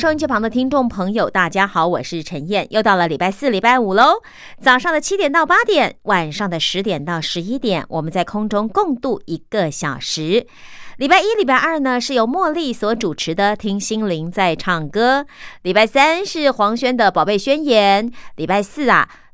收音机旁的听众朋友，大家好，我是陈燕，又到了礼拜四、礼拜五喽。早上的七点到八点，晚上的十点到十一点，我们在空中共度一个小时。礼拜一、礼拜二呢，是由茉莉所主持的《听心灵在唱歌》；礼拜三是黄轩的《宝贝宣言》；礼拜四啊，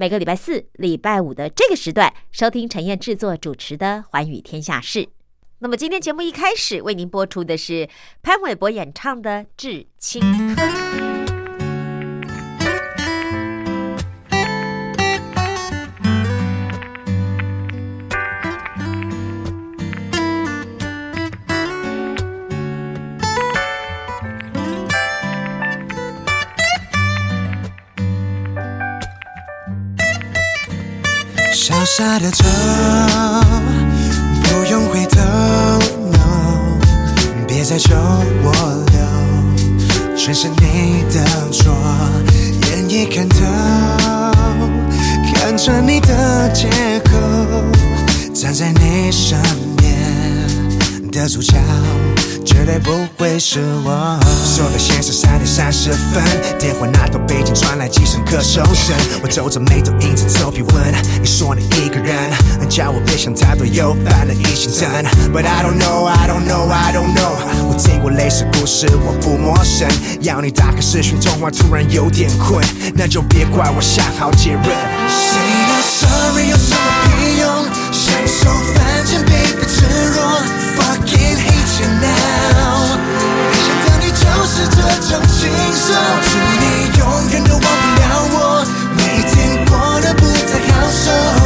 每个礼拜四、礼拜五的这个时段收听陈燕制作。主持的《寰宇天下事》，那么今天节目一开始为您播出的是潘玮柏演唱的《致青春下》。的愁，不用回头，no，别再求我留，全是你的错，眼已看透，看穿你的借口，站在你身边的主角。绝对不会是我。说的现实三点三十分，电话那头背景传来几声咳嗽声。我皱着眉头，硬着头皮问：你说你一个人，叫我别想太多，又犯了疑心症。But I don't know, I don't know, I don't know。我听过类似故事，我不陌生。要你打开视讯通话，突然有点困，那就别怪我想好结论。Sorry 有什么屁用？享受反正 baby 赤裸，fucking hate you now。没想到你就是这种禽兽，祝你永远都忘不了我，每天过得不太好受。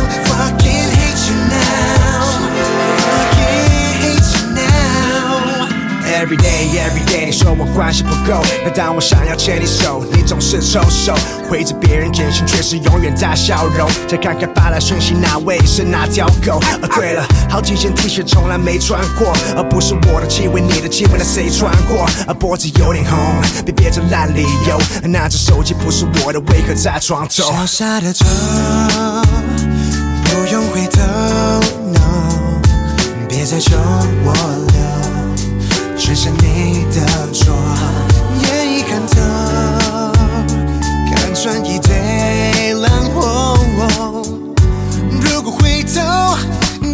Every day, every day，你说我关系不够，那当我想要牵你手，你总是抽手。回着别人简讯，却是永远大笑容。再看看发来讯息那位是哪条狗？哦，对了，好几件 T 恤从来没穿过，而不是我的气味，你的气味，那谁穿过？而脖子有点红，别憋着烂理由。拿着手机不是我的，为何在床头？小小的愁，不用回头，no，别再求我留，全是你的错，眼已看透，看穿一堆烂货。如果回头，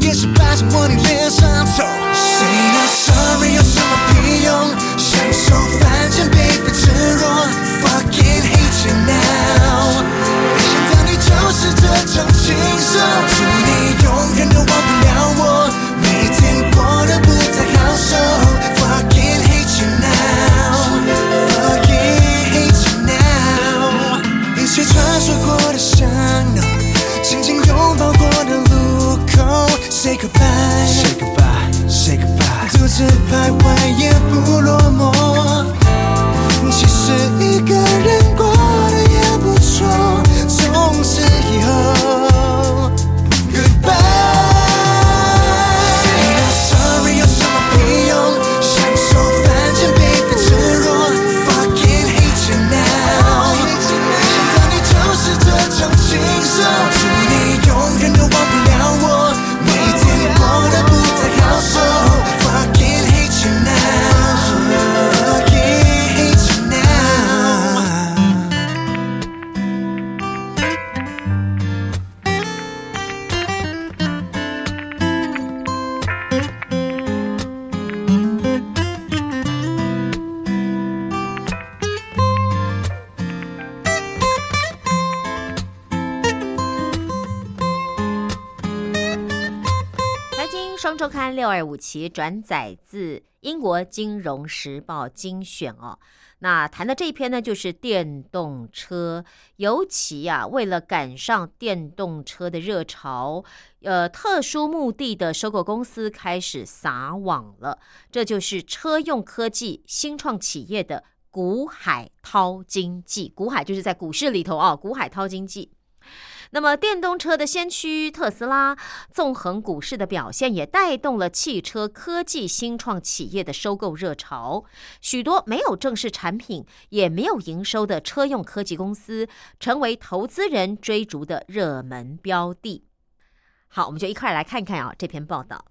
也是摆在我你脸上头。Say not sorry 有什么屁用？享受反正 baby 赤裸，fucking hate you now。没想到你就是这种禽兽，祝你永远其转载自英国金融时报精选哦。那谈的这一篇呢，就是电动车，尤其啊，为了赶上电动车的热潮，呃，特殊目的的收购公司开始撒网了。这就是车用科技新创企业的股海淘经济，股海就是在股市里头哦，股海淘经济。那么，电动车的先驱特斯拉纵横股市的表现，也带动了汽车科技新创企业的收购热潮。许多没有正式产品、也没有营收的车用科技公司，成为投资人追逐的热门标的。好，我们就一块来看看啊这篇报道。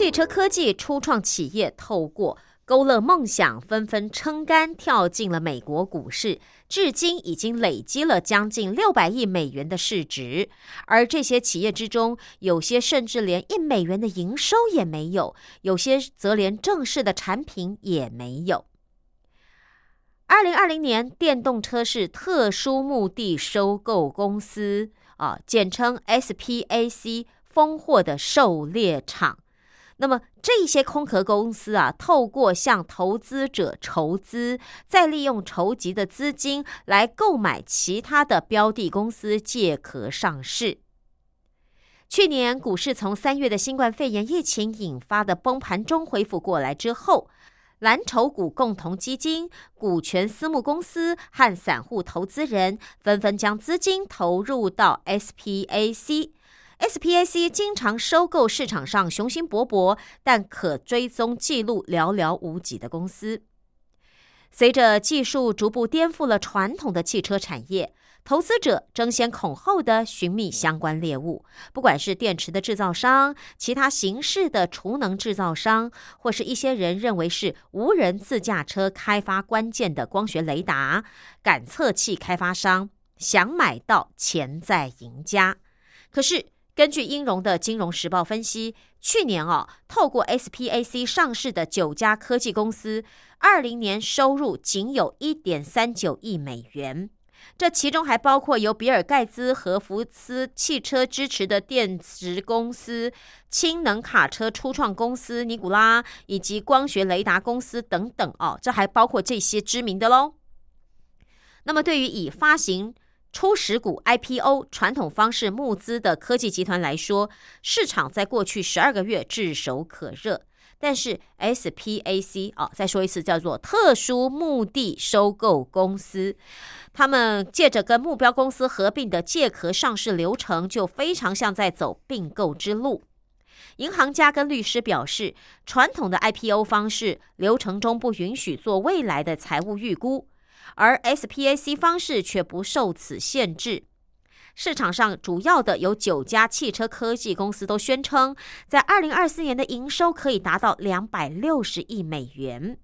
汽车科技初创企业透过勾勒梦想，纷纷撑杆跳进了美国股市，至今已经累积了将近六百亿美元的市值。而这些企业之中，有些甚至连一美元的营收也没有，有些则连正式的产品也没有。二零二零年，电动车是特殊目的收购公司啊，简称 SPAC，丰货的狩猎场。那么这些空壳公司啊，透过向投资者筹资，再利用筹集的资金来购买其他的标的公司借壳上市。去年股市从三月的新冠肺炎疫情引发的崩盘中恢复过来之后，蓝筹股共同基金、股权私募公司和散户投资人纷纷将资金投入到 SPAC。SPAC 经常收购市场上雄心勃勃但可追踪记录寥寥无几的公司。随着技术逐步颠覆了传统的汽车产业，投资者争先恐后的寻觅相关猎物，不管是电池的制造商、其他形式的储能制造商，或是一些人认为是无人自驾车开发关键的光学雷达感测器开发商，想买到潜在赢家。可是。根据英荣的《金融时报》分析，去年哦，透过 SPAC 上市的九家科技公司，二零年收入仅有一点三九亿美元。这其中还包括由比尔盖茨和福斯汽车支持的电池公司、氢能卡车初创公司尼古拉，以及光学雷达公司等等哦。这还包括这些知名的喽。那么，对于已发行初始股 IPO 传统方式募资的科技集团来说，市场在过去十二个月炙手可热。但是 SPAC 啊，再说一次，叫做特殊目的收购公司，他们借着跟目标公司合并的借壳上市流程，就非常像在走并购之路。银行家跟律师表示，传统的 IPO 方式流程中不允许做未来的财务预估。而 SPAC 方式却不受此限制。市场上主要的有九家汽车科技公司都宣称，在二零二四年的营收可以达到两百六十亿美元。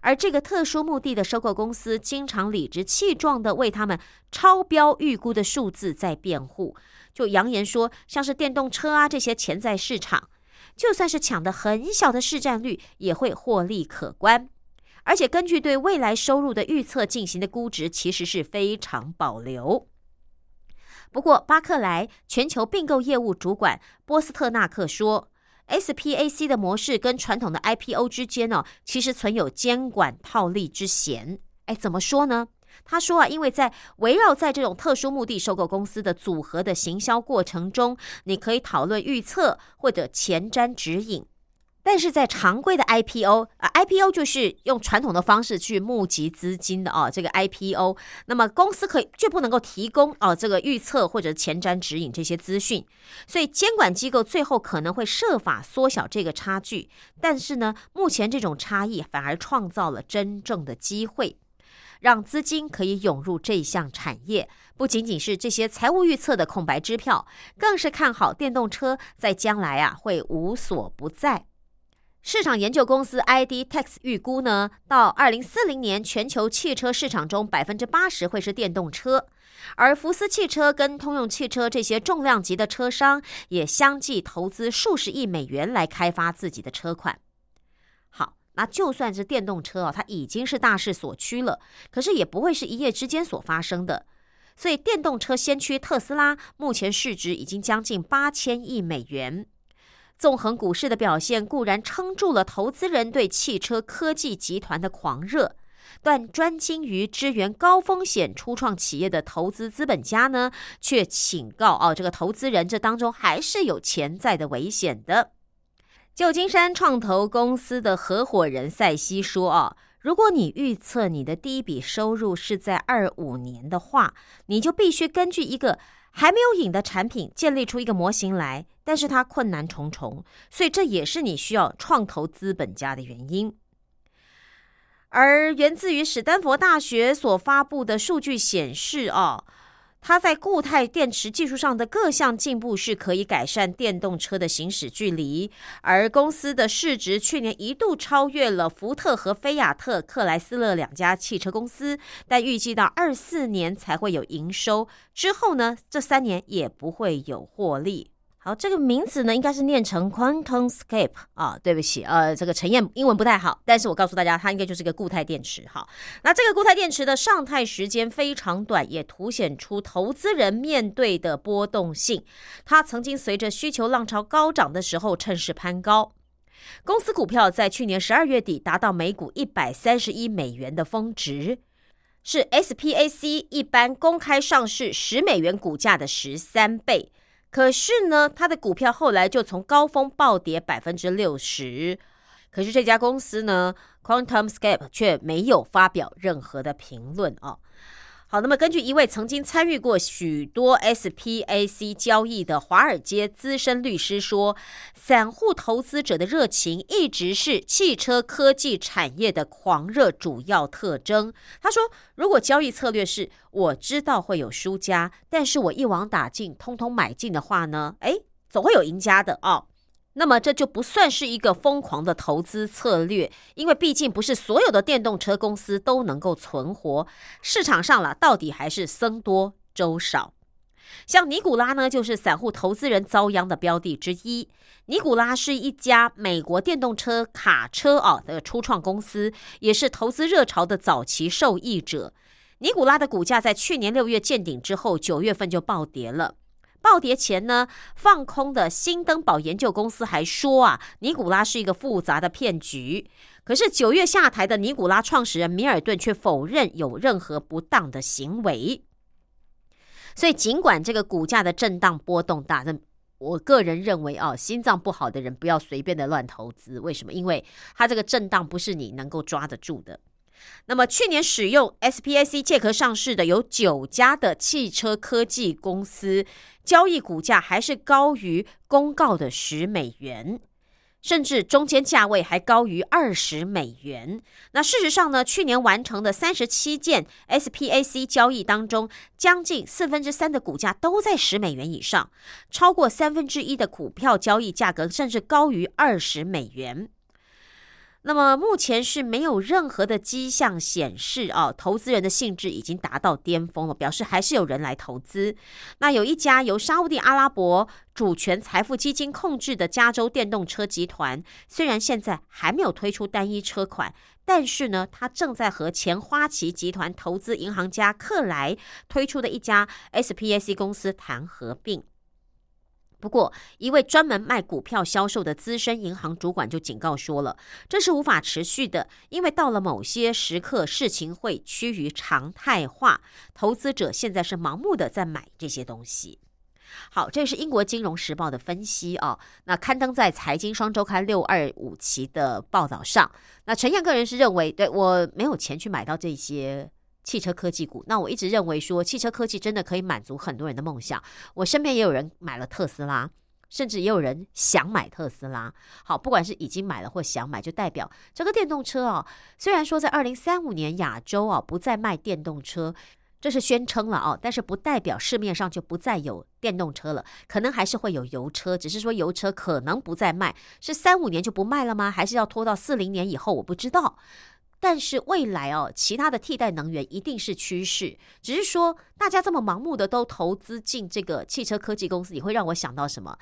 而这个特殊目的的收购公司，经常理直气壮的为他们超标预估的数字在辩护，就扬言说，像是电动车啊这些潜在市场，就算是抢的很小的市占率，也会获利可观。而且根据对未来收入的预测进行的估值，其实是非常保留。不过，巴克莱全球并购业务主管波斯特纳克说，SPAC 的模式跟传统的 IPO 之间呢，其实存有监管套利之嫌。哎，怎么说呢？他说啊，因为在围绕在这种特殊目的收购公司的组合的行销过程中，你可以讨论预测或者前瞻指引。但是在常规的 IPO 啊，IPO 就是用传统的方式去募集资金的哦。这个 IPO，那么公司可以就不能够提供哦这个预测或者前瞻指引这些资讯，所以监管机构最后可能会设法缩小这个差距。但是呢，目前这种差异反而创造了真正的机会，让资金可以涌入这项产业。不仅仅是这些财务预测的空白支票，更是看好电动车在将来啊会无所不在。市场研究公司 IDTex 预估呢，到二零四零年，全球汽车市场中百分之八十会是电动车，而福斯汽车跟通用汽车这些重量级的车商也相继投资数十亿美元来开发自己的车款。好那就算是电动车哦，它已经是大势所趋了，可是也不会是一夜之间所发生的。所以，电动车先驱特斯拉目前市值已经将近八千亿美元。纵横股市的表现固然撑住了投资人对汽车科技集团的狂热，但专精于支援高风险初创企业的投资资本家呢，却警告哦，这个投资人这当中还是有潜在的危险的。旧金山创投公司的合伙人塞西说：“哦，如果你预测你的第一笔收入是在二五年的话，你就必须根据一个还没有影的产品建立出一个模型来，但是它困难重重，所以这也是你需要创投资本家的原因。而源自于史丹佛大学所发布的数据显示，哦。”它在固态电池技术上的各项进步是可以改善电动车的行驶距离，而公司的市值去年一度超越了福特和菲亚特克莱斯勒两家汽车公司，但预计到二四年才会有营收，之后呢，这三年也不会有获利。好，这个名词呢，应该是念成 QuantumScape 啊。对不起，呃，这个陈燕英文不太好，但是我告诉大家，它应该就是个固态电池。好，那这个固态电池的上态时间非常短，也凸显出投资人面对的波动性。它曾经随着需求浪潮高涨的时候趁势攀高，公司股票在去年十二月底达到每股一百三十一美元的峰值，是 SPAC 一般公开上市十美元股价的十三倍。可是呢，它的股票后来就从高峰暴跌百分之六十。可是这家公司呢，QuantumScape 却没有发表任何的评论哦。好，那么根据一位曾经参与过许多 SPAC 交易的华尔街资深律师说，散户投资者的热情一直是汽车科技产业的狂热主要特征。他说，如果交易策略是我知道会有输家，但是我一网打尽，通通买进的话呢，哎，总会有赢家的哦。那么这就不算是一个疯狂的投资策略，因为毕竟不是所有的电动车公司都能够存活。市场上了，到底还是僧多粥少。像尼古拉呢，就是散户投资人遭殃的标的之一。尼古拉是一家美国电动车卡车啊的初创公司，也是投资热潮的早期受益者。尼古拉的股价在去年六月见顶之后，九月份就暴跌了。暴跌前呢，放空的新登堡研究公司还说啊，尼古拉是一个复杂的骗局。可是九月下台的尼古拉创始人米尔顿却否认有任何不当的行为。所以尽管这个股价的震荡波动大，但我个人认为啊，心脏不好的人不要随便的乱投资。为什么？因为它这个震荡不是你能够抓得住的。那么去年使用 SPAC 借壳上市的有九家的汽车科技公司，交易股价还是高于公告的十美元，甚至中间价位还高于二十美元。那事实上呢，去年完成的三十七件 SPAC 交易当中，将近四分之三的股价都在十美元以上，超过三分之一的股票交易价格甚至高于二十美元。那么目前是没有任何的迹象显示啊，投资人的兴致已经达到巅峰了，表示还是有人来投资。那有一家由沙地阿拉伯主权财富基金控制的加州电动车集团，虽然现在还没有推出单一车款，但是呢，它正在和前花旗集团投资银行家克莱推出的一家 SPAC 公司谈合并。不过，一位专门卖股票销售的资深银行主管就警告说了，这是无法持续的，因为到了某些时刻，事情会趋于常态化。投资者现在是盲目的在买这些东西。好，这是英国金融时报的分析哦，那刊登在财经双周刊六二五期的报道上。那陈燕个人是认为，对我没有钱去买到这些。汽车科技股，那我一直认为说，汽车科技真的可以满足很多人的梦想。我身边也有人买了特斯拉，甚至也有人想买特斯拉。好，不管是已经买了或想买，就代表这个电动车啊，虽然说在二零三五年亚洲啊不再卖电动车，这是宣称了啊，但是不代表市面上就不再有电动车了，可能还是会有油车，只是说油车可能不再卖，是三五年就不卖了吗？还是要拖到四零年以后？我不知道。但是未来哦，其他的替代能源一定是趋势。只是说，大家这么盲目的都投资进这个汽车科技公司，你会让我想到什么？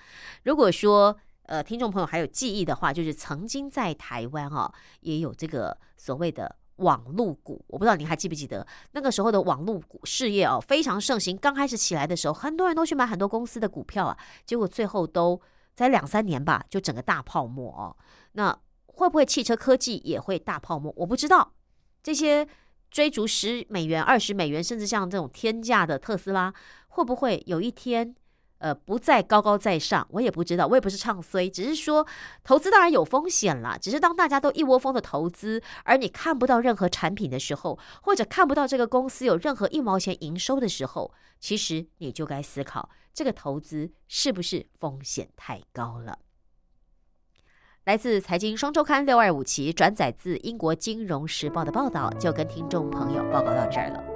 如果说呃听众朋友还有记忆的话，就是曾经在台湾哦，也有这个所谓的网路股，我不知道您还记不记得那个时候的网路股事业哦非常盛行，刚开始起来的时候，很多人都去买很多公司的股票啊，结果最后都在两三年吧，就整个大泡沫哦。那会不会汽车科技也会大泡沫？我不知道这些。追逐十美元、二十美元，甚至像这种天价的特斯拉，会不会有一天，呃，不再高高在上？我也不知道，我也不是唱衰，只是说投资当然有风险啦。只是当大家都一窝蜂的投资，而你看不到任何产品的时候，或者看不到这个公司有任何一毛钱营收的时候，其实你就该思考，这个投资是不是风险太高了。来自财经双周刊六二五期转载自英国金融时报的报道，就跟听众朋友报告到这儿了。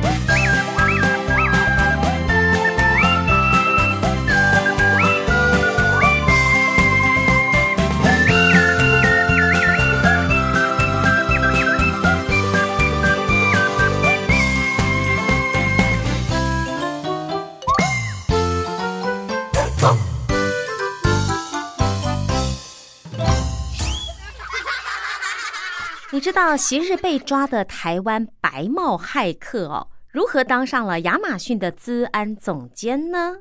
你知道昔日被抓的台湾白帽骇客哦，如何当上了亚马逊的资安总监呢？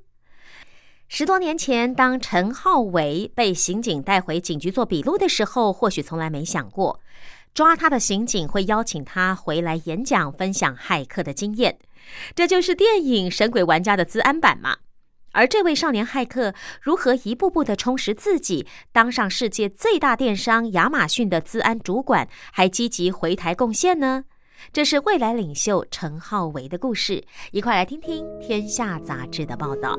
十多年前，当陈浩维被刑警带回警局做笔录的时候，或许从来没想过，抓他的刑警会邀请他回来演讲，分享骇客的经验。这就是电影《神鬼玩家》的资安版嘛。而这位少年骇客如何一步步的充实自己，当上世界最大电商亚马逊的资安主管，还积极回台贡献呢？这是未来领袖陈浩维的故事，一块来听听《天下》杂志的报道。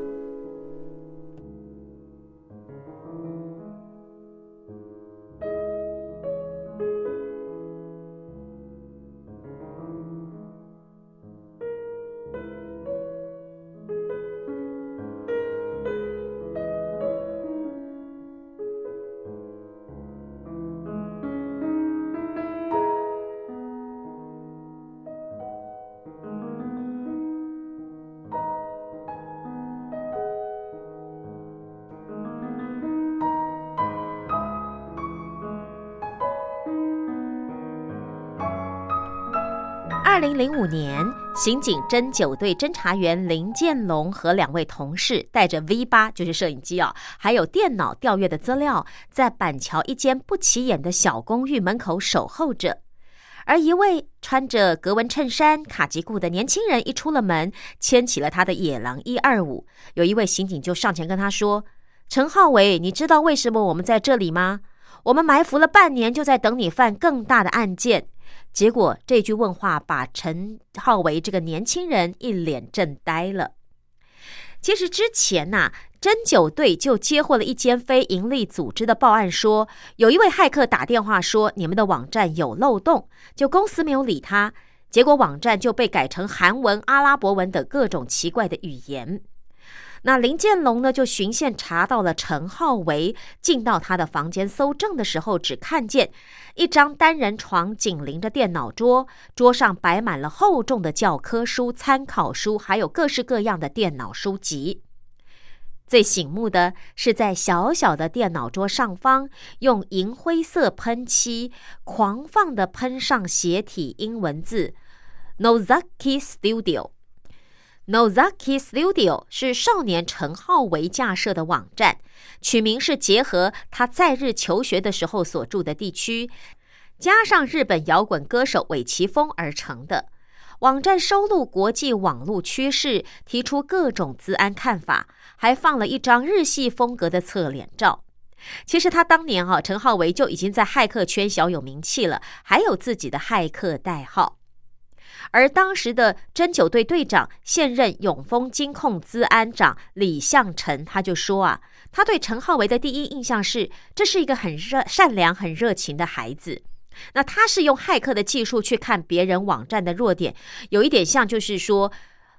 零零五年，刑警侦九队侦查员林建龙和两位同事带着 V 八，就是摄影机啊，还有电脑调阅的资料，在板桥一间不起眼的小公寓门口守候着。而一位穿着格纹衬衫、卡其裤的年轻人一出了门，牵起了他的野狼一二五。有一位刑警就上前跟他说：“陈浩伟，你知道为什么我们在这里吗？我们埋伏了半年，就在等你犯更大的案件。”结果这句问话把陈浩维这个年轻人一脸震呆了。其实之前呐，针灸队就接获了一间非营利组织的报案，说有一位骇客打电话说你们的网站有漏洞，就公司没有理他，结果网站就被改成韩文、阿拉伯文等各种奇怪的语言。那林建龙呢，就循线查到了陈浩维进到他的房间搜证的时候，只看见一张单人床紧邻着电脑桌，桌上摆满了厚重的教科书、参考书，还有各式各样的电脑书籍。最醒目的是在小小的电脑桌上方，用银灰色喷漆狂放的喷上斜体英文字 “Nozaki Studio”。Nozaki Studio 是少年陈浩维架设的网站，取名是结合他在日求学的时候所住的地区，加上日本摇滚歌手尾崎峰而成的。网站收录国际网络趋势，提出各种资安看法，还放了一张日系风格的侧脸照。其实他当年哈陈浩维就已经在骇客圈小有名气了，还有自己的骇客代号。而当时的针灸队队长、现任永丰金控资安长李向成，他就说啊，他对陈浩维的第一印象是，这是一个很热、善良、很热情的孩子。那他是用骇客的技术去看别人网站的弱点，有一点像，就是说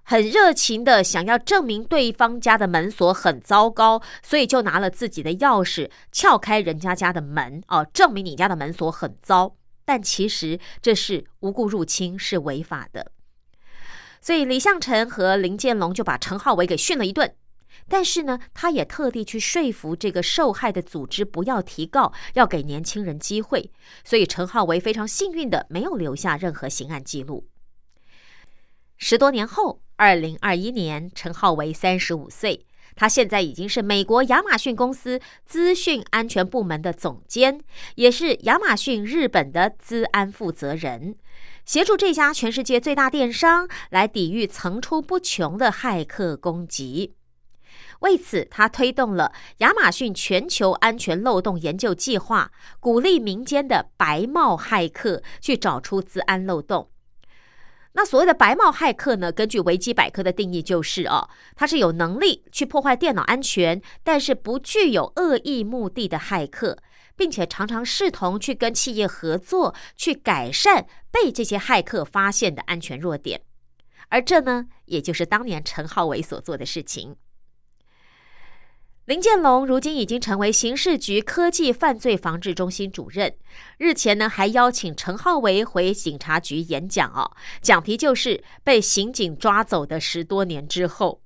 很热情的想要证明对方家的门锁很糟糕，所以就拿了自己的钥匙撬开人家家的门，哦，证明你家的门锁很糟。但其实这是无故入侵，是违法的。所以李向成和林建龙就把陈浩伟给训了一顿。但是呢，他也特地去说服这个受害的组织不要提告，要给年轻人机会。所以陈浩维非常幸运的没有留下任何刑案记录。十多年后，二零二一年，陈浩为三十五岁。他现在已经是美国亚马逊公司资讯安全部门的总监，也是亚马逊日本的资安负责人，协助这家全世界最大电商来抵御层出不穷的骇客攻击。为此，他推动了亚马逊全球安全漏洞研究计划，鼓励民间的白帽骇客去找出资安漏洞。那所谓的白帽骇客呢？根据维基百科的定义，就是哦，他是有能力去破坏电脑安全，但是不具有恶意目的的骇客，并且常常视同去跟企业合作，去改善被这些骇客发现的安全弱点。而这呢，也就是当年陈浩伟所做的事情。林建龙如今已经成为刑事局科技犯罪防治中心主任。日前呢，还邀请陈浩维回警察局演讲哦，讲题就是被刑警抓走的十多年之后。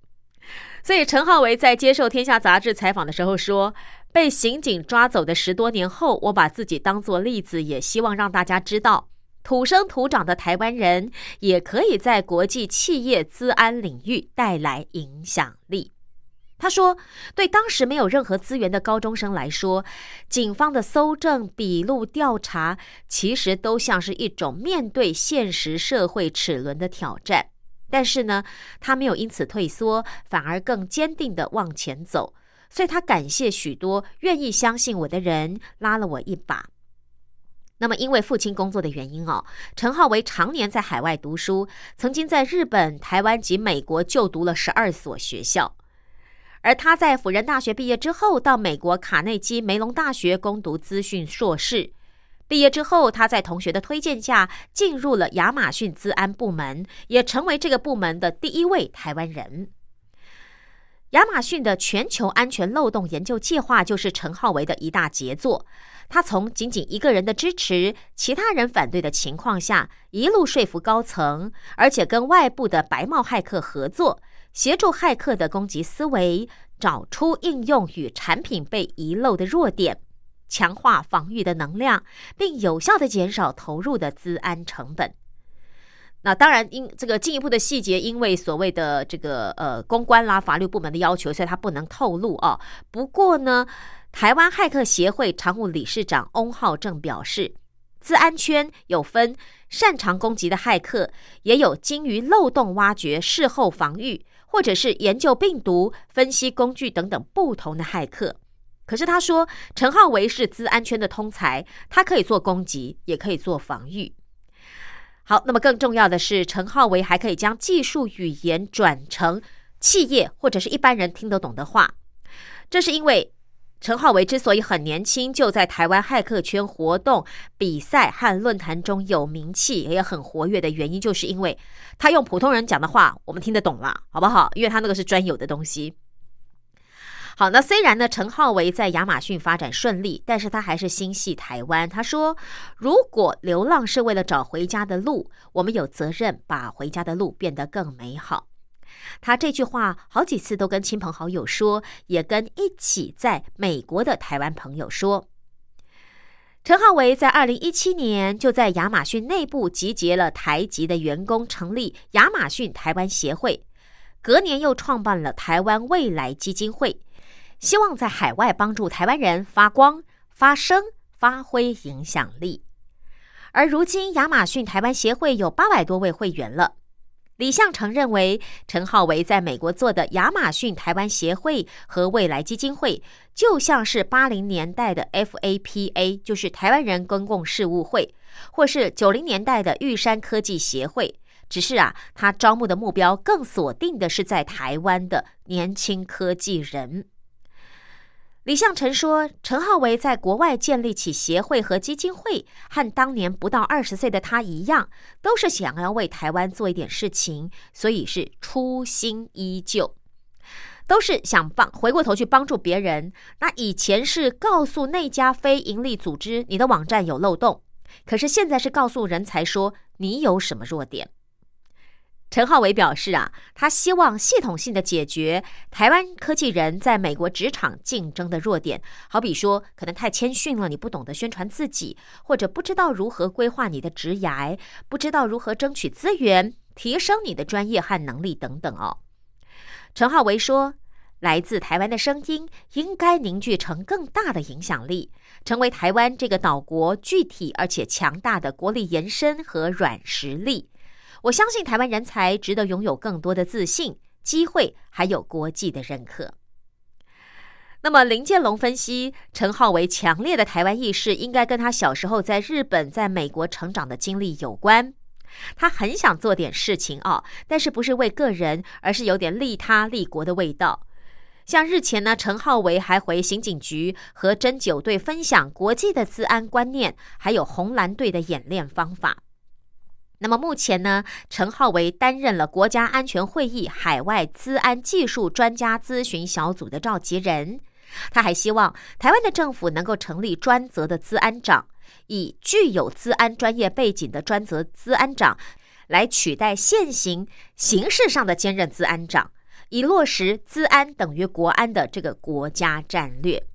所以陈浩维在接受《天下》杂志采访的时候说：“被刑警抓走的十多年后，我把自己当作例子，也希望让大家知道，土生土长的台湾人也可以在国际企业资安领域带来影响力。”他说：“对当时没有任何资源的高中生来说，警方的搜证、笔录、调查，其实都像是一种面对现实社会齿轮的挑战。但是呢，他没有因此退缩，反而更坚定的往前走。所以他感谢许多愿意相信我的人，拉了我一把。那么，因为父亲工作的原因哦，陈浩为常年在海外读书，曾经在日本、台湾及美国就读了十二所学校。”而他在辅仁大学毕业之后，到美国卡内基梅隆大学攻读资讯硕士。毕业之后，他在同学的推荐下进入了亚马逊资安部门，也成为这个部门的第一位台湾人。亚马逊的全球安全漏洞研究计划就是陈浩维的一大杰作。他从仅仅一个人的支持、其他人反对的情况下，一路说服高层，而且跟外部的白帽骇客合作。协助骇客的攻击思维，找出应用与产品被遗漏的弱点，强化防御的能量，并有效的减少投入的资安成本。那当然，因这个进一步的细节，因为所谓的这个呃公关啦、法律部门的要求，所以他不能透露啊。不过呢，台湾骇客协会常务理事长翁浩正表示，资安圈有分擅长攻击的骇客，也有精于漏洞挖掘、事后防御，或者是研究病毒、分析工具等等不同的骇客。可是他说，陈浩维是资安圈的通才，他可以做攻击，也可以做防御。好，那么更重要的是，陈浩维还可以将技术语言转成企业或者是一般人听得懂的话。这是因为陈浩维之所以很年轻就在台湾骇客圈活动、比赛和论坛中有名气，也很活跃的原因，就是因为他用普通人讲的话，我们听得懂了，好不好？因为他那个是专有的东西。好，那虽然呢，陈浩维在亚马逊发展顺利，但是他还是心系台湾。他说：“如果流浪是为了找回家的路，我们有责任把回家的路变得更美好。”他这句话好几次都跟亲朋好友说，也跟一起在美国的台湾朋友说。陈浩维在二零一七年就在亚马逊内部集结了台籍的员工，成立亚马逊台湾协会，隔年又创办了台湾未来基金会。希望在海外帮助台湾人发光、发声、发挥影响力。而如今，亚马逊台湾协会有八百多位会员了。李向成认为，陈浩为在美国做的亚马逊台湾协会和未来基金会，就像是八零年代的 FAPA，就是台湾人公共事务会，或是九零年代的玉山科技协会。只是啊，他招募的目标更锁定的是在台湾的年轻科技人。李向成说：“陈浩维在国外建立起协会和基金会，和当年不到二十岁的他一样，都是想要为台湾做一点事情，所以是初心依旧，都是想帮回过头去帮助别人。那以前是告诉那家非营利组织你的网站有漏洞，可是现在是告诉人才说你有什么弱点。”陈浩伟表示啊，他希望系统性的解决台湾科技人在美国职场竞争的弱点，好比说可能太谦逊了，你不懂得宣传自己，或者不知道如何规划你的职涯，不知道如何争取资源，提升你的专业和能力等等哦。陈浩维说，来自台湾的声音应该凝聚成更大的影响力，成为台湾这个岛国具体而且强大的国力延伸和软实力。我相信台湾人才值得拥有更多的自信、机会，还有国际的认可。那么林建龙分析，陈浩为强烈的台湾意识，应该跟他小时候在日本、在美国成长的经历有关。他很想做点事情哦，但是不是为个人，而是有点利他利国的味道。像日前呢，陈浩维还回刑警局和侦九队分享国际的治安观念，还有红蓝队的演练方法。那么目前呢，陈浩维担任了国家安全会议海外资安技术专家咨询小组的召集人。他还希望台湾的政府能够成立专责的资安长，以具有资安专业背景的专责资安长来取代现行形式上的兼任资安长，以落实资安等于国安的这个国家战略。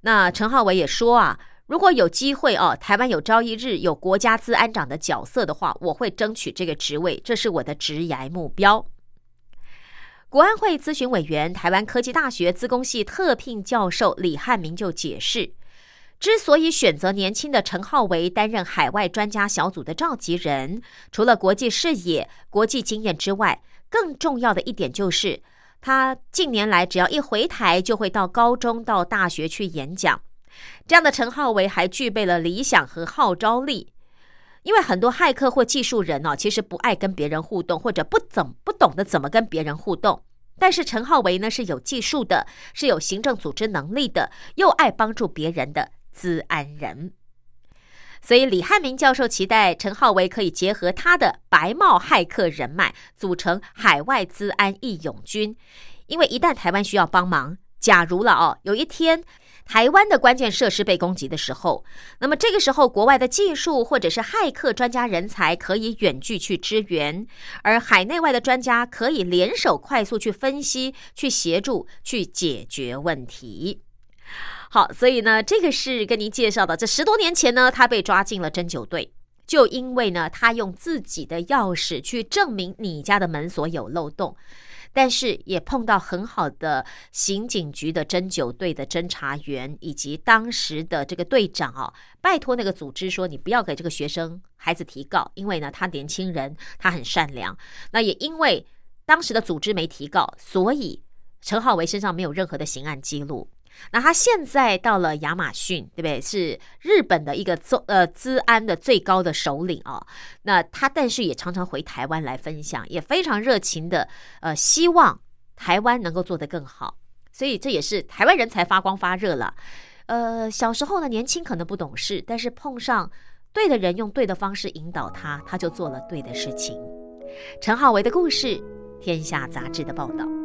那陈浩为也说啊。如果有机会哦，台湾有朝一日有国家资安长的角色的话，我会争取这个职位，这是我的职涯目标。国安会咨询委员、台湾科技大学资工系特聘教授李汉明就解释，之所以选择年轻的陈浩为担任海外专家小组的召集人，除了国际视野、国际经验之外，更重要的一点就是，他近年来只要一回台，就会到高中、到大学去演讲。这样的陈浩维还具备了理想和号召力，因为很多骇客或技术人哦，其实不爱跟别人互动，或者不怎不懂得怎么跟别人互动。但是陈浩维呢是有技术的，是有行政组织能力的，又爱帮助别人的资安人。所以李汉明教授期待陈浩维可以结合他的白帽骇客人脉，组成海外资安义勇军。因为一旦台湾需要帮忙，假如了哦，有一天。台湾的关键设施被攻击的时候，那么这个时候，国外的技术或者是骇客专家人才可以远距去支援，而海内外的专家可以联手快速去分析、去协助、去解决问题。好，所以呢，这个是跟您介绍的。这十多年前呢，他被抓进了针灸队，就因为呢，他用自己的钥匙去证明你家的门锁有漏洞。但是也碰到很好的刑警局的针灸队的侦查员，以及当时的这个队长哦，拜托那个组织说，你不要给这个学生孩子提告，因为呢他年轻人，他很善良。那也因为当时的组织没提告，所以陈浩维身上没有任何的刑案记录。那他现在到了亚马逊，对不对？是日本的一个做呃资安的最高的首领啊。那他但是也常常回台湾来分享，也非常热情的呃，希望台湾能够做得更好。所以这也是台湾人才发光发热了。呃，小时候呢年轻可能不懂事，但是碰上对的人，用对的方式引导他，他就做了对的事情。陈浩维的故事，天下杂志的报道。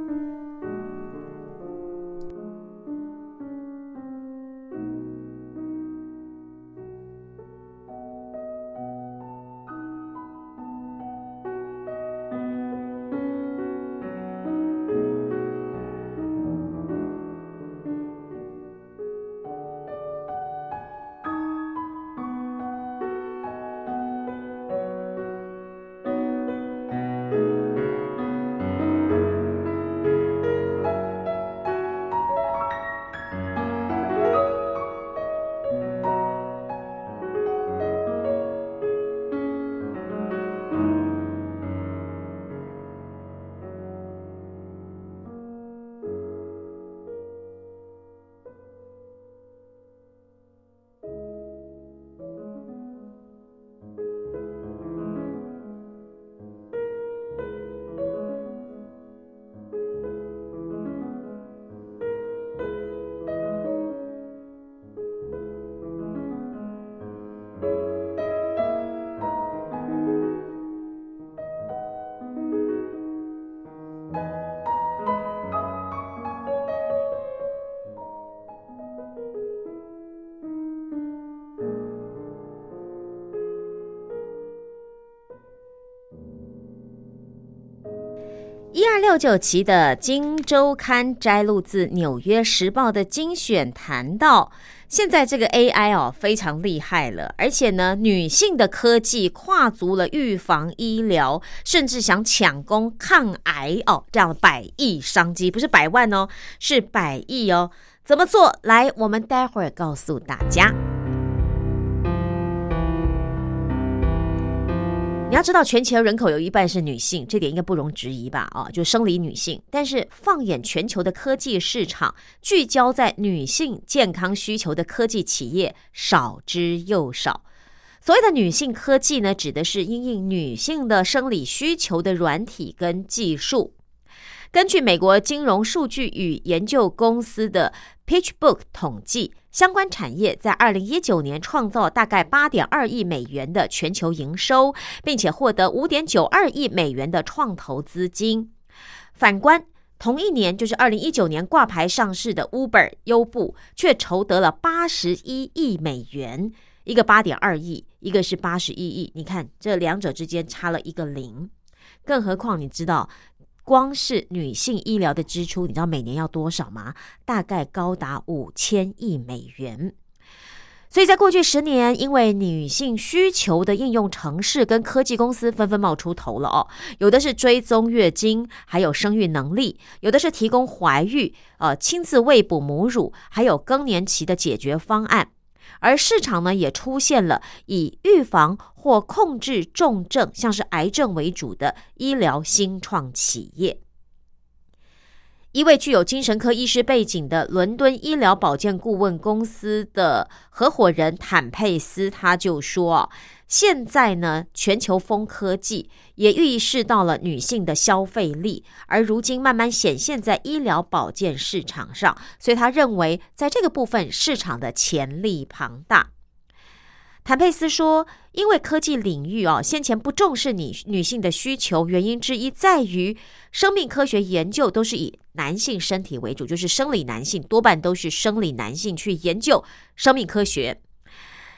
六九期的《金周刊》摘录自《纽约时报》的精选，谈到现在这个 AI 哦非常厉害了，而且呢，女性的科技跨足了预防医疗，甚至想抢攻抗癌哦这样的百亿商机，不是百万哦，是百亿哦。怎么做？来，我们待会儿告诉大家。你要知道，全球人口有一半是女性，这点应该不容置疑吧？啊，就生理女性。但是放眼全球的科技市场，聚焦在女性健康需求的科技企业少之又少。所谓的女性科技呢，指的是因应女性的生理需求的软体跟技术。根据美国金融数据与研究公司的 PitchBook 统计。相关产业在二零一九年创造大概八点二亿美元的全球营收，并且获得五点九二亿美元的创投资金。反观同一年，就是二零一九年挂牌上市的 Uber 优步，却筹得了八十一亿美元，一个八点二亿，一个是八十一亿。你看这两者之间差了一个零，更何况你知道？光是女性医疗的支出，你知道每年要多少吗？大概高达五千亿美元。所以在过去十年，因为女性需求的应用城市跟科技公司纷纷冒出头了哦，有的是追踪月经，还有生育能力；有的是提供怀孕、呃亲自喂哺母乳，还有更年期的解决方案。而市场呢，也出现了以预防或控制重症，像是癌症为主的医疗新创企业。一位具有精神科医师背景的伦敦医疗保健顾问公司的合伙人坦佩斯，他就说。现在呢，全球风科技也预示到了女性的消费力，而如今慢慢显现在医疗保健市场上，所以他认为在这个部分市场的潜力庞大。坦佩斯说：“因为科技领域啊，先前不重视女女性的需求，原因之一在于生命科学研究都是以男性身体为主，就是生理男性多半都是生理男性去研究生命科学。”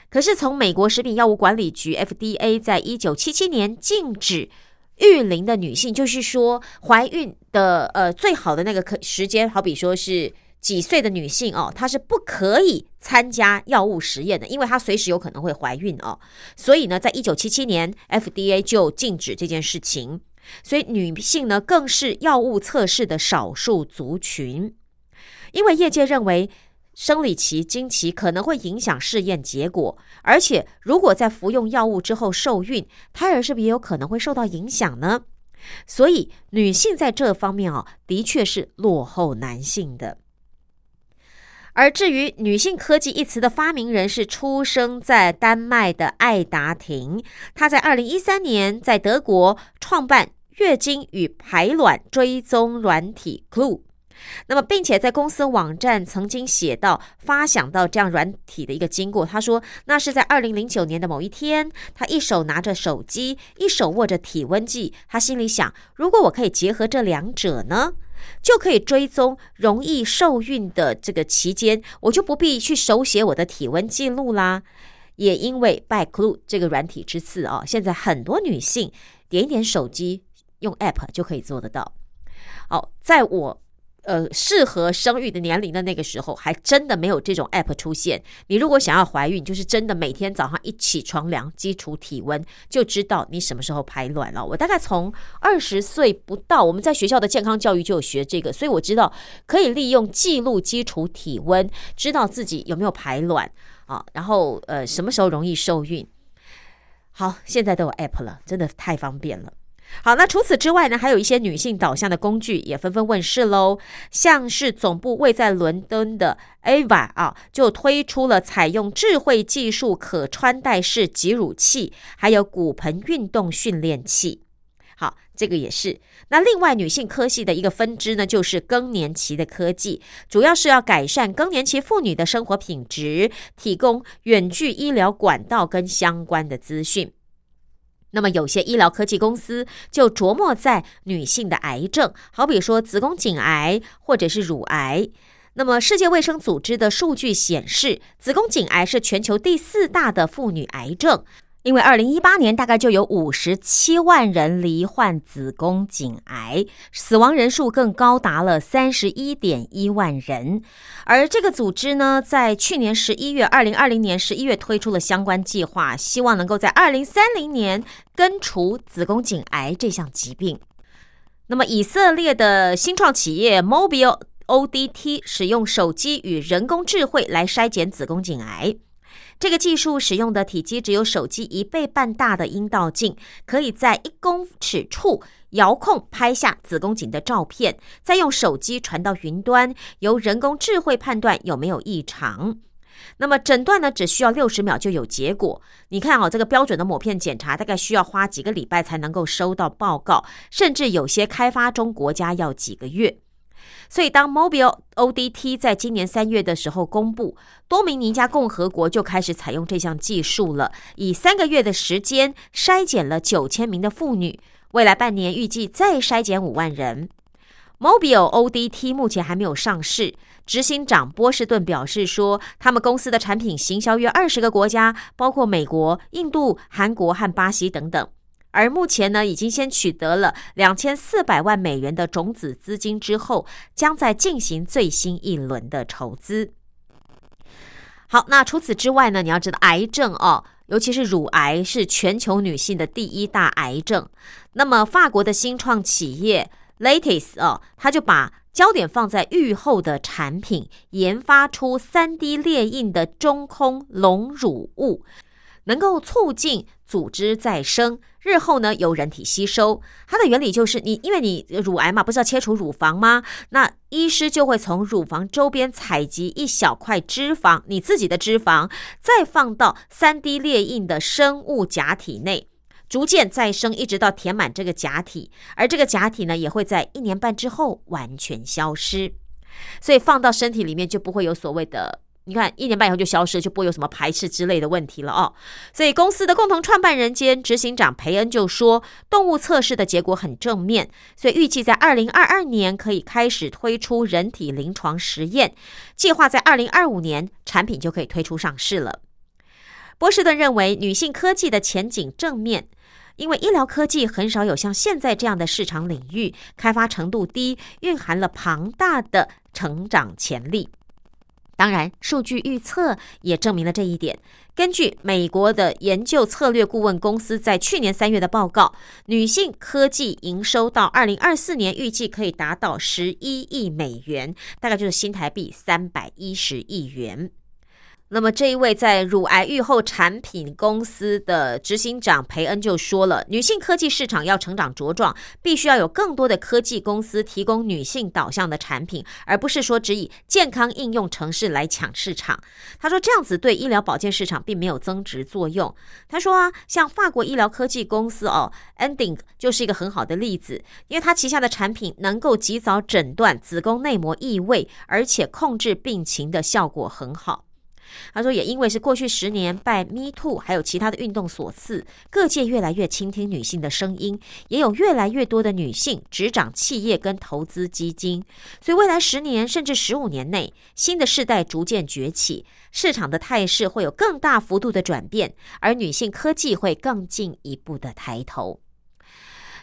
可是，从美国食品药物管理局 FDA 在一九七七年禁止育龄的女性，就是说怀孕的呃最好的那个可时间，好比说是几岁的女性哦，她是不可以参加药物实验的，因为她随时有可能会怀孕哦。所以呢，在一九七七年，FDA 就禁止这件事情。所以女性呢，更是药物测试的少数族群，因为业界认为生理期、经期可能会影响试验结果，而且如果在服用药物之后受孕，胎儿是不是也有可能会受到影响呢？所以女性在这方面啊，的确是落后男性的。而至于“女性科技”一词的发明人是出生在丹麦的艾达廷，她在二零一三年在德国创办月经与排卵追踪软体 Clue。那么，并且在公司网站曾经写到发想到这样软体的一个经过。他说，那是在二零零九年的某一天，他一手拿着手机，一手握着体温计，他心里想：如果我可以结合这两者呢？就可以追踪容易受孕的这个期间，我就不必去手写我的体温记录啦。也因为拜 Clue 这个软体之赐啊，现在很多女性点一点手机用 App 就可以做得到。好，在我。呃，适合生育的年龄的那个时候，还真的没有这种 app 出现。你如果想要怀孕，就是真的每天早上一起床量基础体温，就知道你什么时候排卵了。我大概从二十岁不到，我们在学校的健康教育就有学这个，所以我知道可以利用记录基础体温，知道自己有没有排卵啊，然后呃什么时候容易受孕。好，现在都有 app 了，真的太方便了。好，那除此之外呢，还有一些女性导向的工具也纷纷问世喽。像是总部位在伦敦的 Ava 啊，就推出了采用智慧技术可穿戴式挤乳器，还有骨盆运动训练器。好，这个也是。那另外女性科系的一个分支呢，就是更年期的科技，主要是要改善更年期妇女的生活品质，提供远距医疗管道跟相关的资讯。那么有些医疗科技公司就琢磨在女性的癌症，好比说子宫颈癌或者是乳癌。那么世界卫生组织的数据显示，子宫颈癌是全球第四大的妇女癌症。因为二零一八年大概就有五十七万人罹患子宫颈癌，死亡人数更高达了三十一点一万人。而这个组织呢，在去年十一月，二零二零年十一月推出了相关计划，希望能够在二零三零年根除子宫颈癌这项疾病。那么，以色列的新创企业 Mobile ODT 使用手机与人工智慧来筛检子宫颈癌。这个技术使用的体积只有手机一倍半大的阴道镜，可以在一公尺处遥控拍下子宫颈的照片，再用手机传到云端，由人工智慧判断有没有异常。那么诊断呢，只需要六十秒就有结果。你看哦，这个标准的抹片检查大概需要花几个礼拜才能够收到报告，甚至有些开发中国家要几个月。所以，当 Mobile ODT 在今年三月的时候公布，多明尼加共和国就开始采用这项技术了，以三个月的时间筛检了九千名的妇女，未来半年预计再筛检五万人。Mobile ODT 目前还没有上市，执行长波士顿表示说，他们公司的产品行销约二十个国家，包括美国、印度、韩国和巴西等等。而目前呢，已经先取得了两千四百万美元的种子资金之后，将在进行最新一轮的筹资。好，那除此之外呢，你要知道癌症哦，尤其是乳癌是全球女性的第一大癌症。那么法国的新创企业 Lattice 哦，它就把焦点放在愈后的产品，研发出三 D 列印的中空隆乳物。能够促进组织再生，日后呢由人体吸收。它的原理就是你，因为你乳癌嘛，不是要切除乳房吗？那医师就会从乳房周边采集一小块脂肪，你自己的脂肪，再放到三 D 列印的生物假体内，逐渐再生，一直到填满这个假体。而这个假体呢，也会在一年半之后完全消失，所以放到身体里面就不会有所谓的。你看，一年半以后就消失，就不会有什么排斥之类的问题了哦。所以公司的共同创办人兼执行长培恩就说，动物测试的结果很正面，所以预计在二零二二年可以开始推出人体临床实验，计划在二零二五年产品就可以推出上市了。波士顿认为女性科技的前景正面。因为医疗科技很少有像现在这样的市场领域，开发程度低，蕴含了庞大的成长潜力。当然，数据预测也证明了这一点。根据美国的研究策略顾问公司在去年三月的报告，女性科技营收到二零二四年预计可以达到十一亿美元，大概就是新台币三百一十亿元。那么这一位在乳癌预后产品公司的执行长培恩就说了，女性科技市场要成长茁壮，必须要有更多的科技公司提供女性导向的产品，而不是说只以健康应用城市来抢市场。他说这样子对医疗保健市场并没有增值作用。他说啊，像法国医疗科技公司哦，Ending 就是一个很好的例子，因为它旗下的产品能够及早诊断子宫内膜异位，而且控制病情的效果很好。他说，也因为是过去十年拜 Me Too 还有其他的运动所赐，各界越来越倾听女性的声音，也有越来越多的女性执掌企业跟投资基金，所以未来十年甚至十五年内，新的世代逐渐崛起，市场的态势会有更大幅度的转变，而女性科技会更进一步的抬头。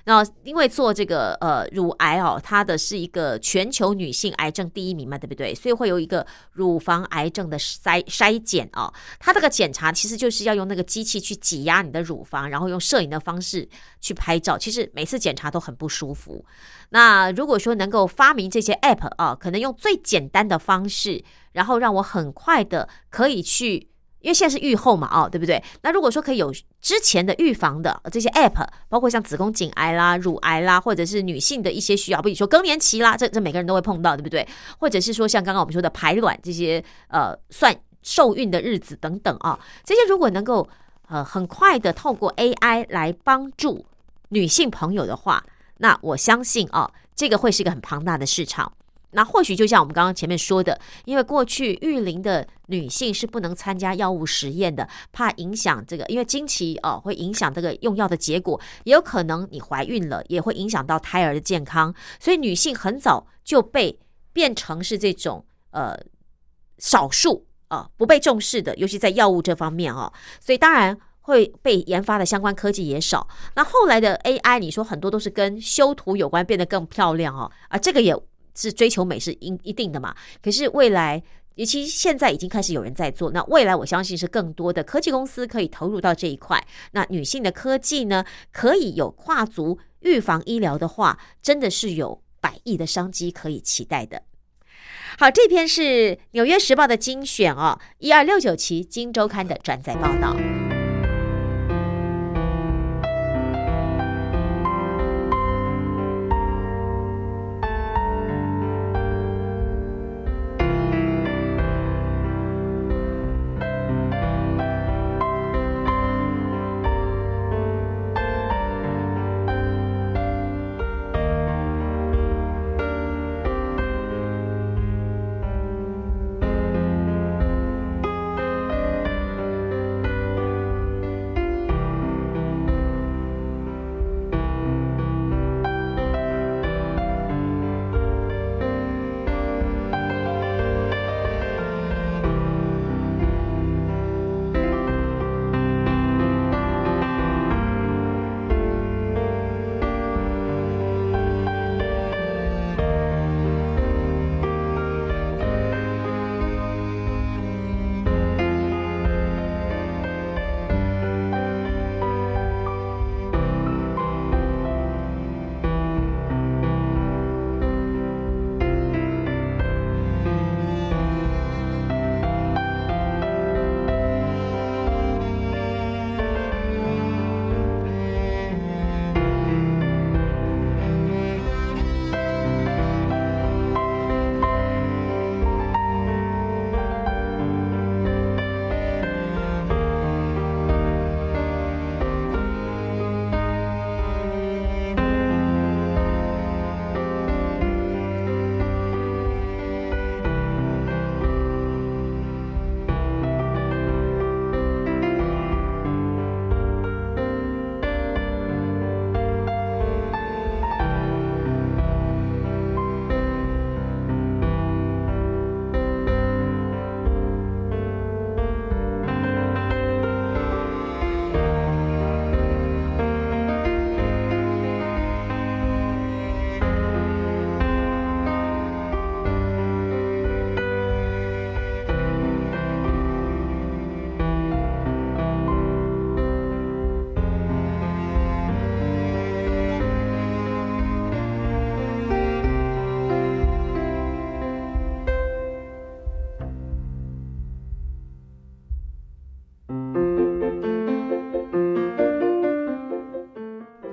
那因为做这个呃乳癌哦，它的是一个全球女性癌症第一名嘛，对不对？所以会有一个乳房癌症的筛筛检哦。它这个检查其实就是要用那个机器去挤压你的乳房，然后用摄影的方式去拍照。其实每次检查都很不舒服。那如果说能够发明这些 app 啊，可能用最简单的方式，然后让我很快的可以去。因为现在是预后嘛，哦，对不对？那如果说可以有之前的预防的这些 app，包括像子宫颈癌啦、乳癌啦，或者是女性的一些需要，比如说更年期啦，这这每个人都会碰到，对不对？或者是说像刚刚我们说的排卵这些，呃，算受孕的日子等等啊，这些如果能够呃很快的透过 AI 来帮助女性朋友的话，那我相信啊，这个会是一个很庞大的市场。那或许就像我们刚刚前面说的，因为过去育龄的女性是不能参加药物实验的，怕影响这个，因为经期哦会影响这个用药的结果，也有可能你怀孕了也会影响到胎儿的健康，所以女性很早就被变成是这种呃少数啊不被重视的，尤其在药物这方面哦，所以当然会被研发的相关科技也少。那后来的 AI，你说很多都是跟修图有关，变得更漂亮哦，啊这个也。是追求美是一一定的嘛？可是未来，尤其现在已经开始有人在做，那未来我相信是更多的科技公司可以投入到这一块。那女性的科技呢，可以有跨足预防医疗的话，真的是有百亿的商机可以期待的。好，这篇是《纽约时报》的精选哦，一二六九期《金周刊》的转载报道。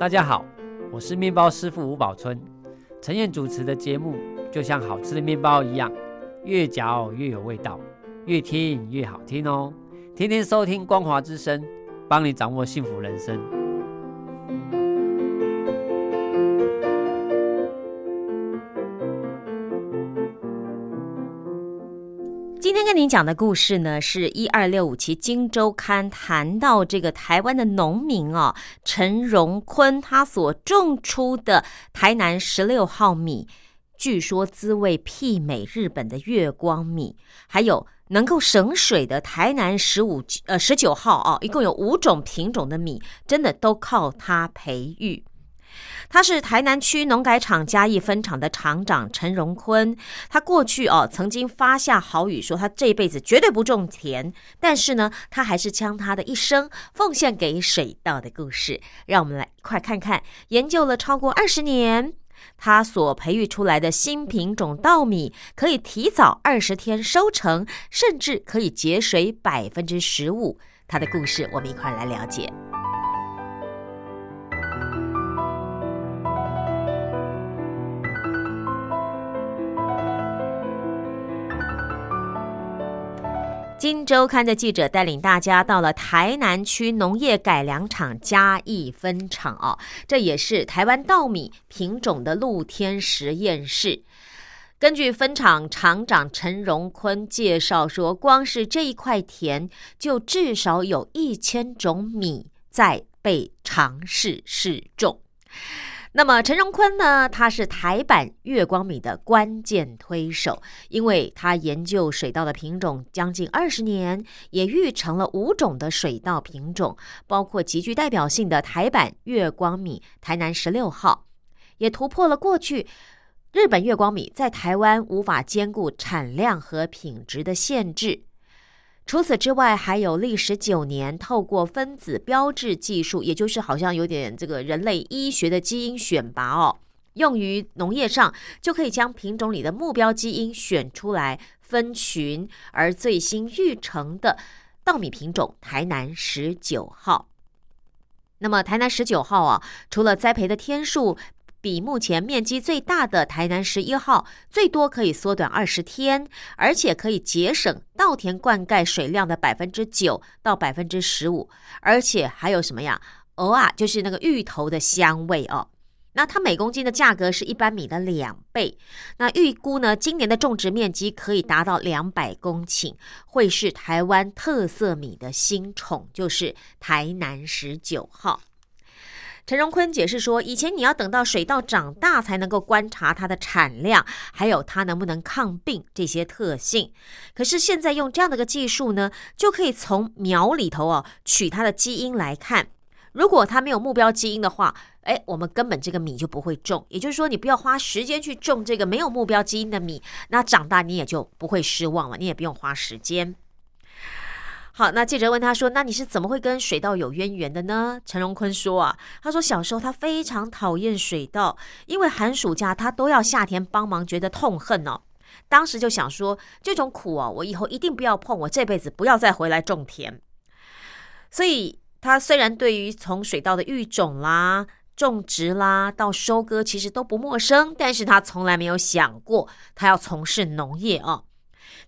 大家好，我是面包师傅吴宝春。陈燕主持的节目就像好吃的面包一样，越嚼越有味道，越听越好听哦。天天收听光华之声，帮你掌握幸福人生。讲的故事呢，是一二六五期《金周刊》谈到这个台湾的农民哦，陈荣坤他所种出的台南十六号米，据说滋味媲美日本的月光米，还有能够省水的台南十五呃十九号哦，一共有五种品种的米，真的都靠他培育。他是台南区农改场嘉义分厂的厂长陈荣坤。他过去哦曾经发下豪语说他这辈子绝对不种田，但是呢，他还是将他的一生奉献给水稻的故事。让我们来一块看看，研究了超过二十年，他所培育出来的新品种稻米可以提早二十天收成，甚至可以节水百分之十五。他的故事，我们一块来了解。金周刊的记者带领大家到了台南区农业改良场嘉义分厂哦，这也是台湾稻米品种的露天实验室。根据分厂厂长陈荣坤介绍说，光是这一块田就至少有一千种米在被尝试试种。那么陈荣坤呢？他是台版月光米的关键推手，因为他研究水稻的品种将近二十年，也育成了五种的水稻品种，包括极具代表性的台版月光米台南十六号，也突破了过去日本月光米在台湾无法兼顾产量和品质的限制。除此之外，还有历时九年，透过分子标志技术，也就是好像有点这个人类医学的基因选拔哦，用于农业上，就可以将品种里的目标基因选出来分群，而最新育成的稻米品种台南十九号。那么台南十九号啊，除了栽培的天数。比目前面积最大的台南十一号最多可以缩短二十天，而且可以节省稻田灌溉水量的百分之九到百分之十五，而且还有什么呀？偶尔就是那个芋头的香味哦。那它每公斤的价格是一般米的两倍。那预估呢，今年的种植面积可以达到两百公顷，会是台湾特色米的新宠，就是台南十九号。陈荣坤解释说：“以前你要等到水稻长大才能够观察它的产量，还有它能不能抗病这些特性。可是现在用这样的一个技术呢，就可以从苗里头哦取它的基因来看。如果它没有目标基因的话，哎，我们根本这个米就不会种。也就是说，你不要花时间去种这个没有目标基因的米，那长大你也就不会失望了，你也不用花时间。”好，那记者问他说：“那你是怎么会跟水稻有渊源的呢？”陈荣坤说：“啊，他说小时候他非常讨厌水稻，因为寒暑假他都要下田帮忙，觉得痛恨哦。当时就想说，这种苦哦，我以后一定不要碰，我这辈子不要再回来种田。所以，他虽然对于从水稻的育种啦、种植啦到收割，其实都不陌生，但是他从来没有想过他要从事农业啊。”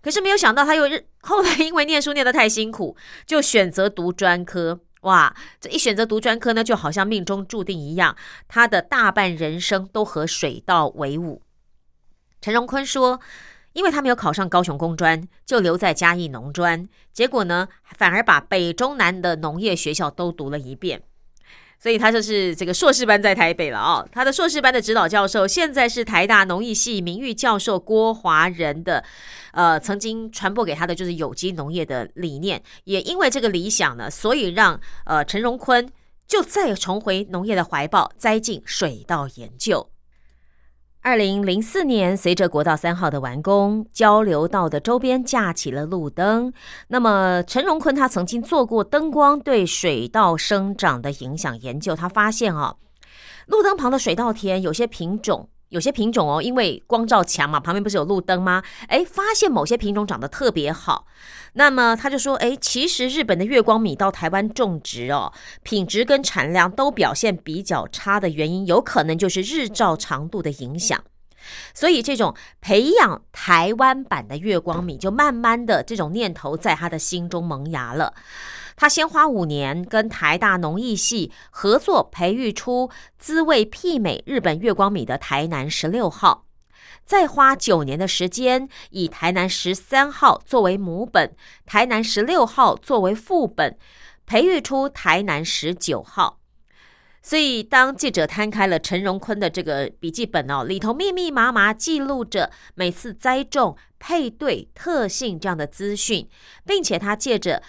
可是没有想到，他又 后来因为念书念得太辛苦，就选择读专科。哇，这一选择读专科呢，就好像命中注定一样，他的大半人生都和水稻为伍。陈荣坤说，因为他没有考上高雄工专，就留在嘉义农专，结果呢，反而把北中南的农业学校都读了一遍。所以他就是这个硕士班在台北了哦。他的硕士班的指导教授现在是台大农艺系名誉教授郭华仁的，呃，曾经传播给他的就是有机农业的理念。也因为这个理想呢，所以让呃陈荣坤就再重回农业的怀抱，栽进水稻研究。二零零四年，随着国道三号的完工，交流道的周边架起了路灯。那么，陈荣坤他曾经做过灯光对水稻生长的影响研究，他发现啊，路灯旁的水稻田有些品种有些品种哦，因为光照强嘛，旁边不是有路灯吗？哎，发现某些品种长得特别好。那么他就说，哎，其实日本的月光米到台湾种植哦，品质跟产量都表现比较差的原因，有可能就是日照长度的影响。所以这种培养台湾版的月光米，就慢慢的这种念头在他的心中萌芽了。他先花五年跟台大农艺系合作，培育出滋味媲美日本月光米的台南十六号，再花九年的时间，以台南十三号作为母本，台南十六号作为副本，培育出台南十九号。所以，当记者摊开了陈荣坤的这个笔记本哦，里头密密麻麻记录着每次栽种、配对、特性这样的资讯，并且他借着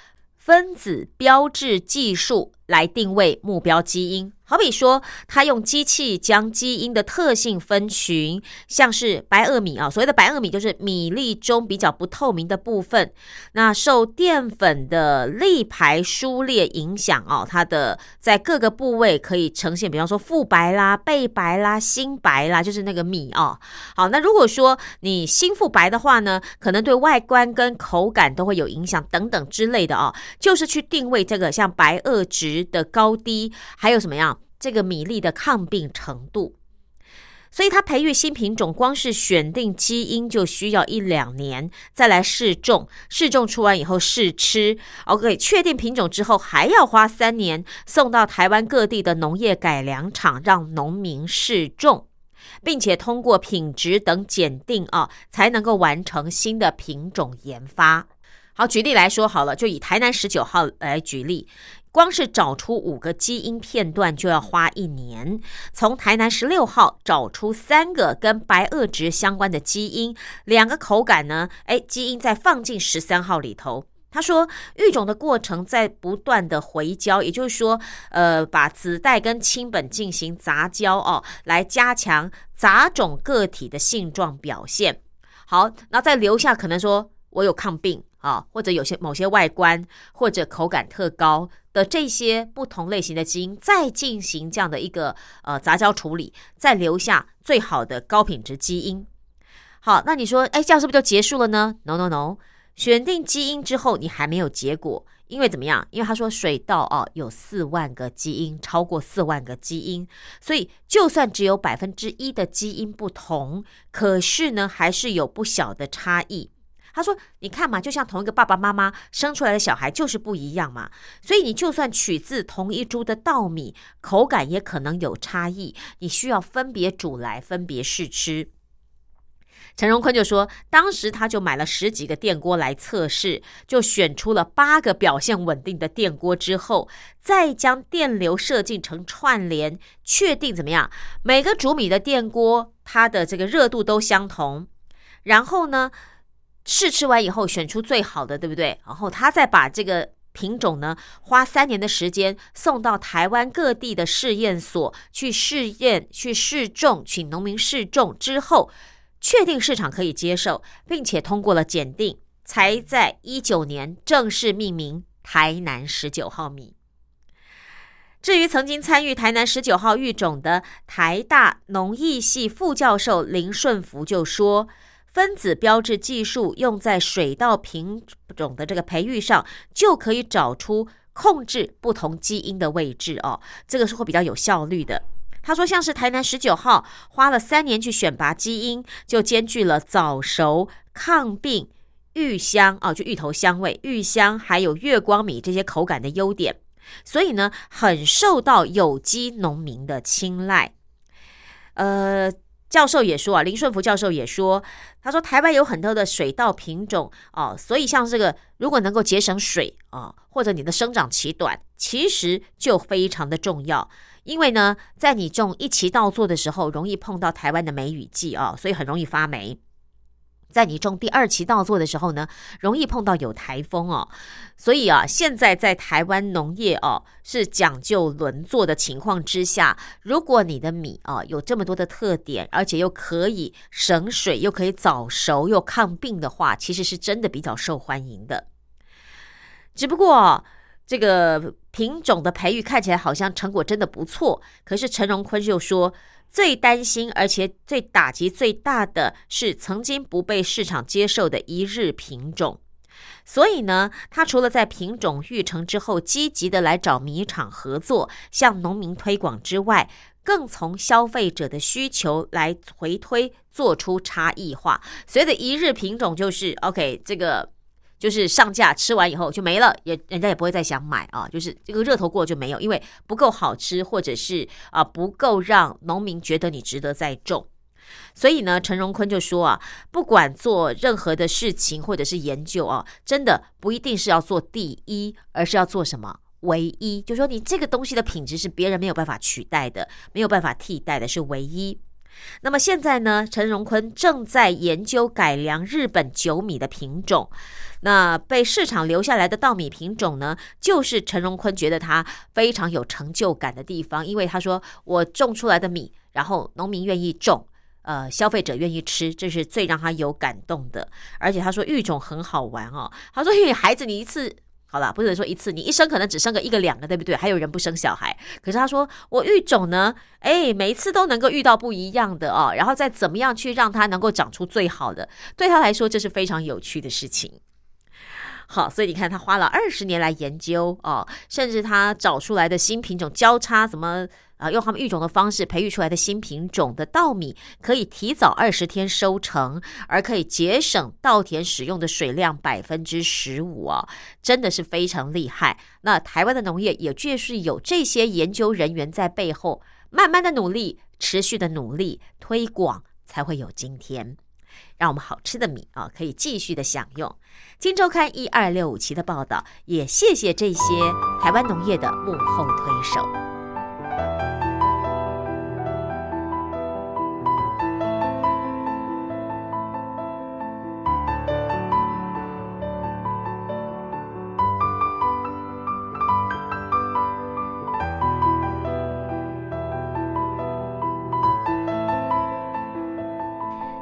分子标志技术。来定位目标基因。好比说，他用机器将基因的特性分群，像是白垩米啊，所谓的白垩米就是米粒中比较不透明的部分。那受淀粉的粒排疏裂影响哦，它的在各个部位可以呈现，比方说腹白啦、背白啦、心白啦，就是那个米哦。好，那如果说你心腹白的话呢，可能对外观跟口感都会有影响等等之类的哦。就是去定位这个像白垩值的高低，还有什么样？这个米粒的抗病程度，所以他培育新品种，光是选定基因就需要一两年，再来试种，试种出完以后试吃，OK，确定品种之后还要花三年，送到台湾各地的农业改良场让农民试种，并且通过品质等检定啊，才能够完成新的品种研发。好，举例来说好了，就以台南十九号来举例。光是找出五个基因片段就要花一年，从台南十六号找出三个跟白垩值相关的基因，两个口感呢？哎，基因再放进十三号里头。他说，育种的过程在不断的回交，也就是说，呃，把子代跟亲本进行杂交哦，来加强杂种个体的性状表现。好，那再留下可能说我有抗病啊，或者有些某些外观或者口感特高。的这些不同类型的基因，再进行这样的一个呃杂交处理，再留下最好的高品质基因。好，那你说，哎，这样是不是就结束了呢？No No No，选定基因之后，你还没有结果，因为怎么样？因为他说水稻哦有四万个基因，超过四万个基因，所以就算只有百分之一的基因不同，可是呢，还是有不小的差异。他说：“你看嘛，就像同一个爸爸妈妈生出来的小孩就是不一样嘛，所以你就算取自同一株的稻米，口感也可能有差异。你需要分别煮来，分别试吃。”陈荣坤就说：“当时他就买了十几个电锅来测试，就选出了八个表现稳定的电锅之后，再将电流设计成串联，确定怎么样？每个煮米的电锅它的这个热度都相同，然后呢？”试吃完以后，选出最好的，对不对？然后他再把这个品种呢，花三年的时间送到台湾各地的试验所去试验、去试种，请农民试种之后，确定市场可以接受，并且通过了检定，才在一九年正式命名台南十九号米。至于曾经参与台南十九号育种的台大农艺系副教授林顺福就说。分子标志技术用在水稻品种的这个培育上，就可以找出控制不同基因的位置哦，这个是会比较有效率的。他说，像是台南十九号花了三年去选拔基因，就兼具了早熟、抗病、芋香哦，就芋头香味、芋香，还有月光米这些口感的优点，所以呢，很受到有机农民的青睐。呃。教授也说啊，林顺福教授也说，他说台湾有很多的水稻品种哦，所以像这个如果能够节省水啊，或者你的生长期短，其实就非常的重要。因为呢，在你种一期稻作的时候，容易碰到台湾的梅雨季啊，所以很容易发霉。在你种第二期稻作的时候呢，容易碰到有台风哦，所以啊，现在在台湾农业哦是讲究轮作的情况之下，如果你的米啊有这么多的特点，而且又可以省水，又可以早熟，又抗病的话，其实是真的比较受欢迎的。只不过这个。品种的培育看起来好像成果真的不错，可是陈荣坤就说，最担心而且最打击最大的是曾经不被市场接受的一日品种。所以呢，他除了在品种育成之后积极的来找米厂合作，向农民推广之外，更从消费者的需求来回推，做出差异化。所谓的一日品种就是 OK，这个就是上架吃完以后就没了，也人家也不会再想买啊，就是这个热头过就没有，因为不够好吃，或者是啊不够让农民觉得你值得再种。所以呢，陈荣坤就说啊，不管做任何的事情或者是研究啊，真的不一定是要做第一，而是要做什么唯一。就说你这个东西的品质是别人没有办法取代的，没有办法替代的，是唯一。那么现在呢，陈荣坤正在研究改良日本酒米的品种。那被市场留下来的稻米品种呢，就是陈荣坤觉得他非常有成就感的地方，因为他说我种出来的米，然后农民愿意种。呃，消费者愿意吃，这是最让他有感动的。而且他说育种很好玩哦。他说，因为孩子你一次好了，不能说一次，你一生可能只生个一个两个，对不对？还有人不生小孩。可是他说，我育种呢，哎，每一次都能够遇到不一样的哦，然后再怎么样去让它能够长出最好的，对他来说这是非常有趣的事情。好，所以你看他花了二十年来研究哦，甚至他找出来的新品种交叉怎么。啊，用他们育种的方式培育出来的新品种的稻米，可以提早二十天收成，而可以节省稻田使用的水量百分之十五啊，真的是非常厉害。那台湾的农业也确实有这些研究人员在背后，慢慢的努力，持续的努力推广，才会有今天，让我们好吃的米啊可以继续的享用。金周刊一二六五期的报道，也谢谢这些台湾农业的幕后推手。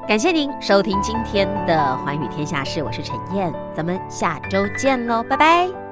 感谢您收听今天的《寰宇天下事》，我是陈燕，咱们下周见喽，拜拜。